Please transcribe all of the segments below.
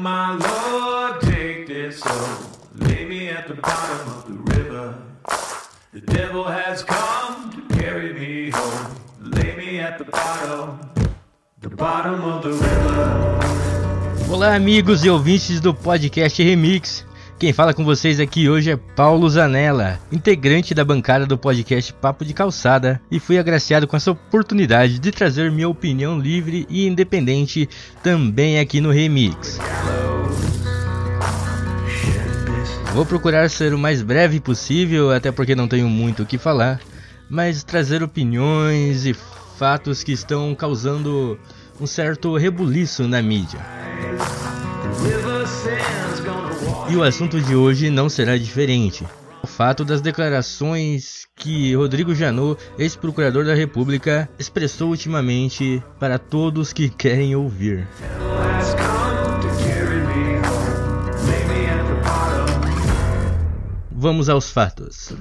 my Lord, take this soul. Lay me at the bottom of the river. The devil has come to carry me home. Lay me at the bottom, the bottom of the river. Olá, amigos e ouvintes do podcast Remix. Quem fala com vocês aqui hoje é Paulo Zanella, integrante da bancada do podcast Papo de Calçada, e fui agraciado com essa oportunidade de trazer minha opinião livre e independente também aqui no Remix. Vou procurar ser o mais breve possível, até porque não tenho muito o que falar, mas trazer opiniões e fatos que estão causando um certo rebuliço na mídia. E o assunto de hoje não será diferente. O fato das declarações que Rodrigo Janot, ex-procurador da República, expressou ultimamente para todos que querem ouvir. Vamos aos fatos.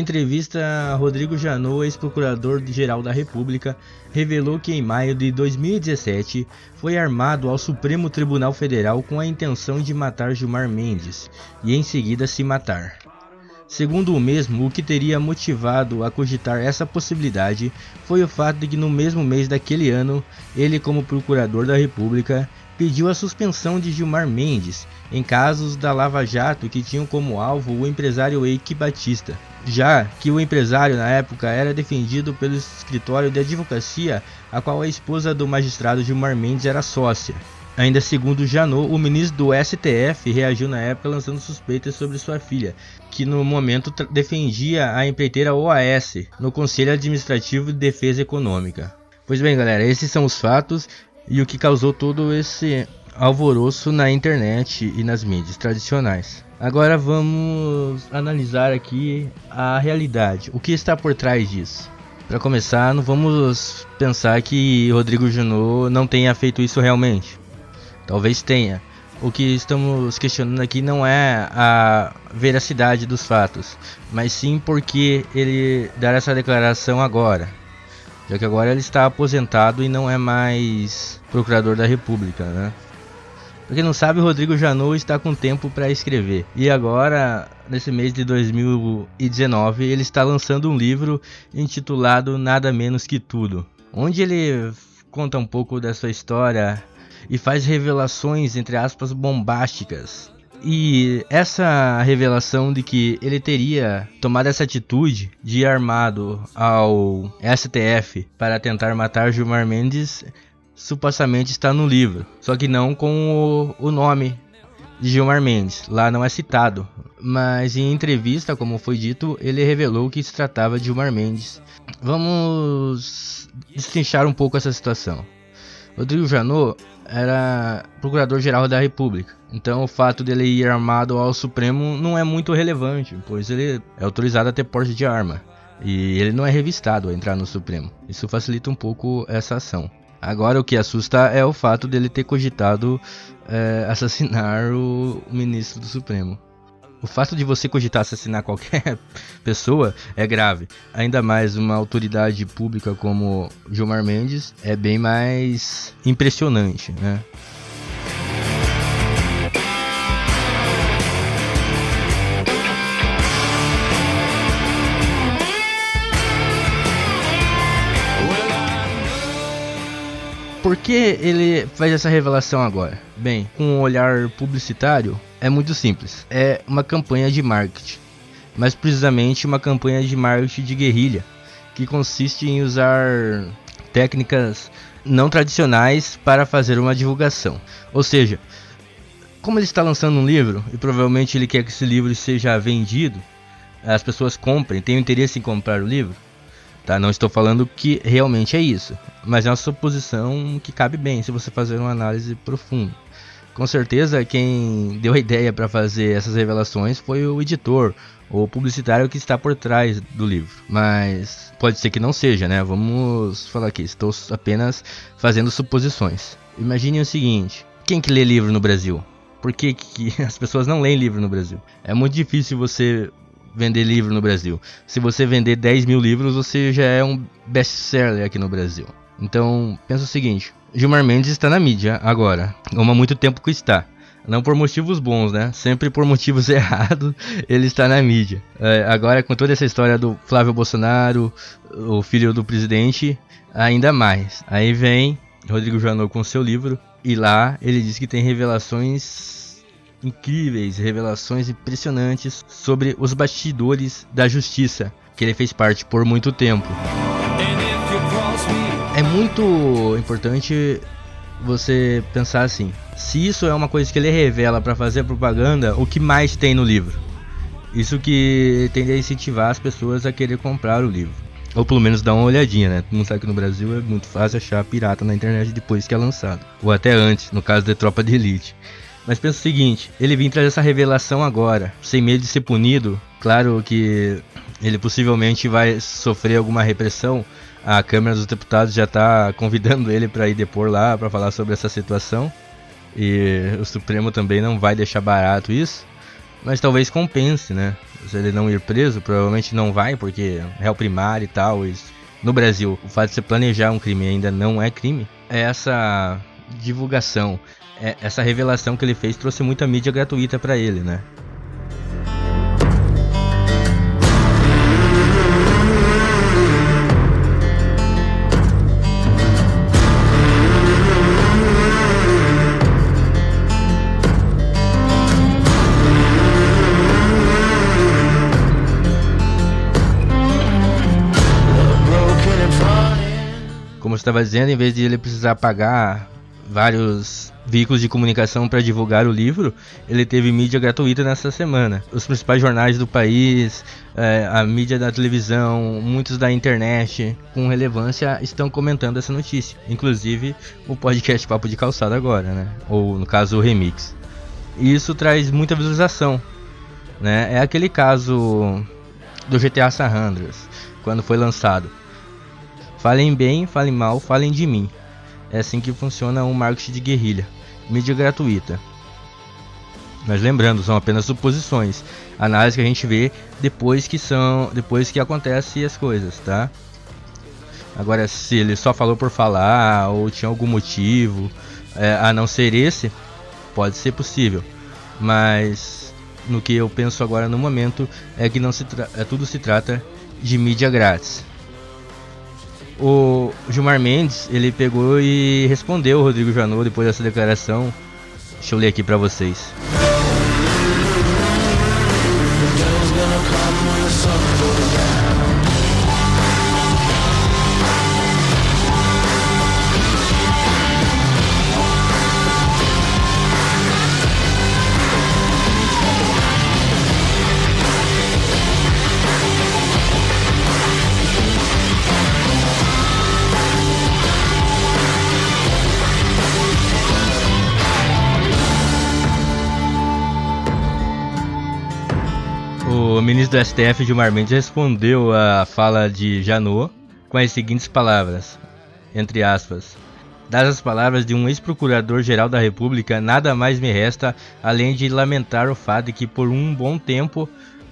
Em entrevista, Rodrigo Janot, ex-procurador-geral da República, revelou que em maio de 2017 foi armado ao Supremo Tribunal Federal com a intenção de matar Gilmar Mendes e em seguida se matar. Segundo o mesmo, o que teria motivado a cogitar essa possibilidade foi o fato de que no mesmo mês daquele ano, ele como procurador da República pediu a suspensão de Gilmar Mendes em casos da Lava Jato que tinham como alvo o empresário Eike Batista, já que o empresário na época era defendido pelo escritório de advocacia a qual a esposa do magistrado Gilmar Mendes era sócia. Ainda segundo Janot, o ministro do STF reagiu na época lançando suspeitas sobre sua filha, que no momento defendia a empreiteira OAS no Conselho Administrativo de Defesa Econômica. Pois bem, galera, esses são os fatos e o que causou todo esse alvoroço na internet e nas mídias tradicionais. Agora vamos analisar aqui a realidade, o que está por trás disso. Para começar, não vamos pensar que Rodrigo Junot não tenha feito isso realmente. Talvez tenha. O que estamos questionando aqui não é a veracidade dos fatos, mas sim porque ele dar essa declaração agora. Já que agora ele está aposentado e não é mais procurador da República, né? Pra quem não sabe, Rodrigo Janot está com tempo para escrever. E agora, nesse mês de 2019, ele está lançando um livro intitulado Nada Menos Que Tudo, onde ele conta um pouco da sua história e faz revelações, entre aspas, bombásticas. E essa revelação de que ele teria tomado essa atitude de ir armado ao STF para tentar matar Gilmar Mendes supostamente está no livro, só que não com o, o nome de Gilmar Mendes, lá não é citado, mas em entrevista, como foi dito, ele revelou que se tratava de Gilmar Mendes. Vamos destrinchar um pouco essa situação. Rodrigo Janot era procurador-geral da República, então o fato dele ir armado ao Supremo não é muito relevante, pois ele é autorizado a ter porte de arma e ele não é revistado a entrar no Supremo. Isso facilita um pouco essa ação. Agora o que assusta é o fato dele ter cogitado é, assassinar o, ministro do Supremo. O fato de você cogitar assassinar qualquer pessoa é grave. Ainda mais uma autoridade pública como Gilmar Mendes é bem mais impressionante, né? Por que ele faz essa revelação agora? Bem, com um olhar publicitário, é muito simples. É uma campanha de marketing. Mais precisamente, uma campanha de marketing de guerrilha, que consiste em usar técnicas não tradicionais para fazer uma divulgação. Ou seja, como ele está lançando um livro e provavelmente ele quer que esse livro seja vendido, as pessoas comprem, tenham interesse em comprar o livro. Tá? Não estou falando que realmente é isso, mas é uma suposição que cabe bem se você fazer uma análise profunda. Com certeza, quem deu a ideia para fazer essas revelações foi o editor, o publicitário que está por trás do livro. Mas pode ser que não seja, né? Vamos falar aqui, estou apenas fazendo suposições. Imagine o seguinte: quem que lê livro no Brasil? Por que, que as pessoas não leem livro no Brasil? É muito difícil você vender livro no Brasil. Se você vender 10 mil livros, você já é um best-seller aqui no Brasil. Então, pensa o seguinte: Gilmar Mendes está na mídia agora, como há muito tempo que está. Não por motivos bons, né? Sempre por motivos errados, ele está na mídia. É, agora, com toda essa história do Flávio Bolsonaro, o filho do presidente, ainda mais. Aí vem Rodrigo Janot com seu livro, e lá ele diz que tem revelações incríveis, revelações impressionantes sobre os bastidores da justiça, que ele fez parte por muito tempo. É muito importante você pensar assim: se isso é uma coisa que ele revela para fazer propaganda, o que mais tem no livro? Isso que tende a incentivar as pessoas a querer comprar o livro. Ou pelo menos dar uma olhadinha, né? Mundo sabe que no Brasil é muito fácil achar pirata na internet depois que é lançado. Ou até antes, no caso de Tropa de Elite. Mas pensa o seguinte, ele vem trazer essa revelação agora, sem medo de ser punido. Claro que ele possivelmente vai sofrer alguma repressão, a Câmara dos Deputados já está convidando ele para ir depor lá para falar sobre essa situação. E o Supremo também não vai deixar barato isso. Mas talvez compense, né? Se ele não ir preso, provavelmente não vai, porque é réu primário e tal. E no Brasil, o fato de você planejar um crime ainda não é crime. É essa divulgação, é essa revelação que ele fez trouxe muita mídia gratuita para ele, né? Estava dizendo, em vez de ele precisar pagar vários veículos de comunicação para divulgar o livro, ele teve mídia gratuita nessa semana. Os principais jornais do país, é, a mídia da televisão, muitos da internet com relevância estão comentando essa notícia. Inclusive o podcast Papo de Calçada agora, né? Ou no caso o Remix. E isso traz muita visualização, né? É aquele caso do GTA San Andreas, quando foi lançado. Falem bem, falem mal, falem de mim. É assim que funciona um marketing de guerrilha. Mídia gratuita. Mas lembrando, são apenas suposições, análise que a gente vê depois que são, depois que acontecem as coisas, tá? Agora, se ele só falou por falar ou tinha algum motivo, é, a não ser esse, pode ser possível. Mas no que eu penso agora no momento é que não se é, tudo se trata de mídia grátis o Gilmar Mendes, ele pegou e respondeu o Rodrigo Janot depois dessa declaração. Deixa eu ler aqui para vocês. Do STF, Gilmar Mendes, respondeu à fala de Janot com as seguintes palavras, entre aspas. Das as palavras de um ex-procurador-geral da República, nada mais me resta além de lamentar o fato de que por um bom tempo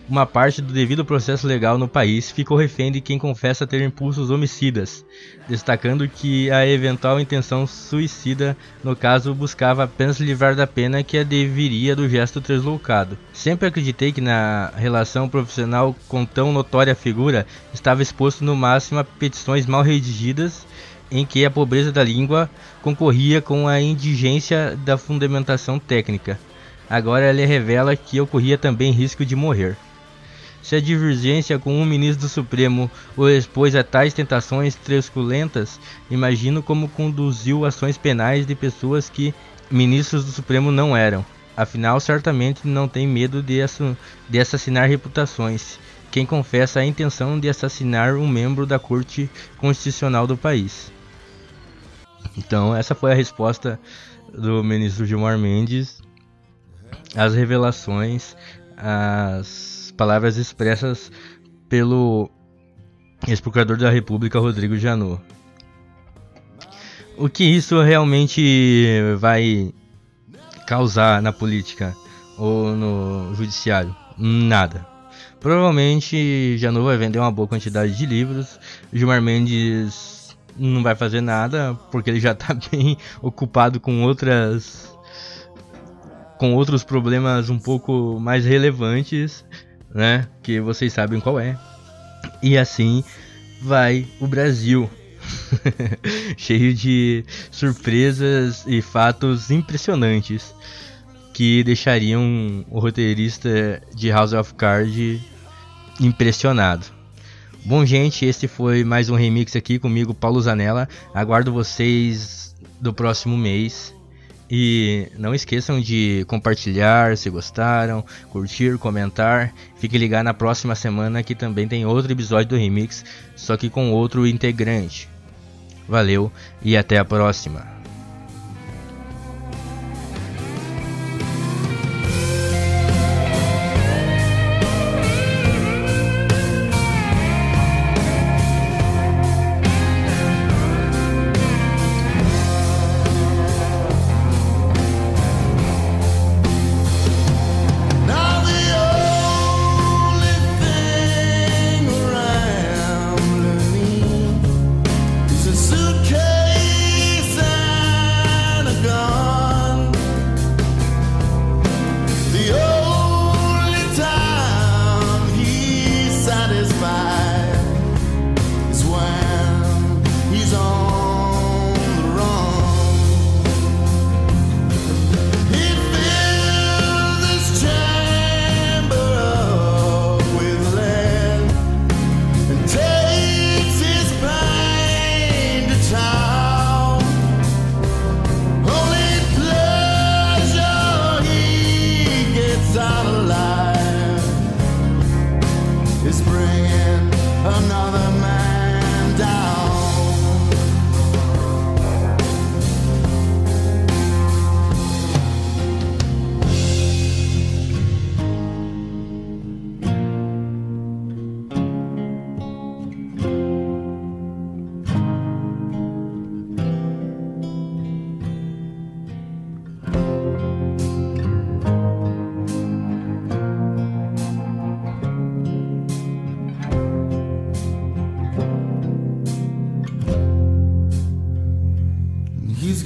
uma parte do devido processo legal no país ficou refém de quem confessa ter impulsos homicidas, destacando que a eventual intenção suicida, no caso, buscava apenas livrar da pena que a deveria do gesto deslocado. Sempre acreditei que na relação profissional com tão notória figura estava exposto no máximo a petições mal redigidas em que a pobreza da língua concorria com a indigência da fundamentação técnica. Agora ele revela que ocorria também risco de morrer. Se a divergência com um ministro do Supremo o expôs a tais tentações truculentas, imagino como conduziu ações penais de pessoas que ministros do Supremo não eram. Afinal, certamente não tem medo de, de assassinar reputações. quem confessa a intenção de assassinar um membro da Corte Constitucional do país. Então, essa foi a resposta do ministro Gilmar Mendes às revelações, às palavras expressas pelo ex-procurador da República Rodrigo Janot. O que isso realmente vai causar na política ou no judiciário? Nada. Provavelmente Janot vai vender uma boa quantidade de livros. Gilmar Mendes não vai fazer nada porque ele já está bem ocupado com outras com outros problemas um pouco mais relevantes, né? Que vocês sabem qual é. E assim vai o Brasil. Cheio de surpresas e fatos impressionantes que deixariam o roteirista de House of Cards impressionado. Bom, gente, esse foi mais um remix aqui comigo, Paulo Zanella. Aguardo vocês do próximo mês. E não esqueçam de compartilhar se gostaram, curtir, comentar. Fique ligado na próxima semana que também tem outro episódio do Remix, só que com outro integrante. Valeu e até a próxima.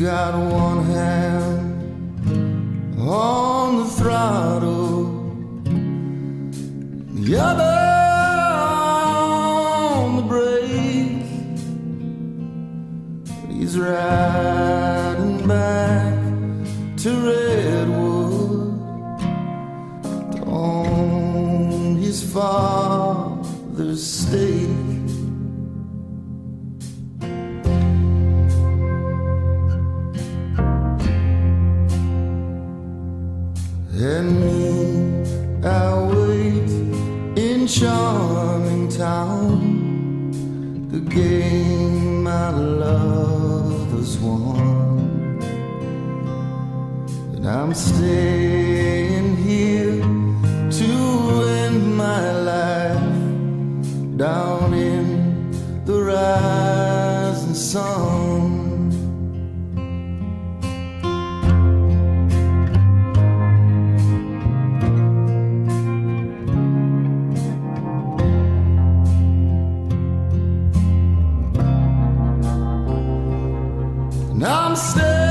Got one hand on the throttle, the other on the brake. He's riding back to love has won and I'm staying here to end my life down in the rising sun I'm still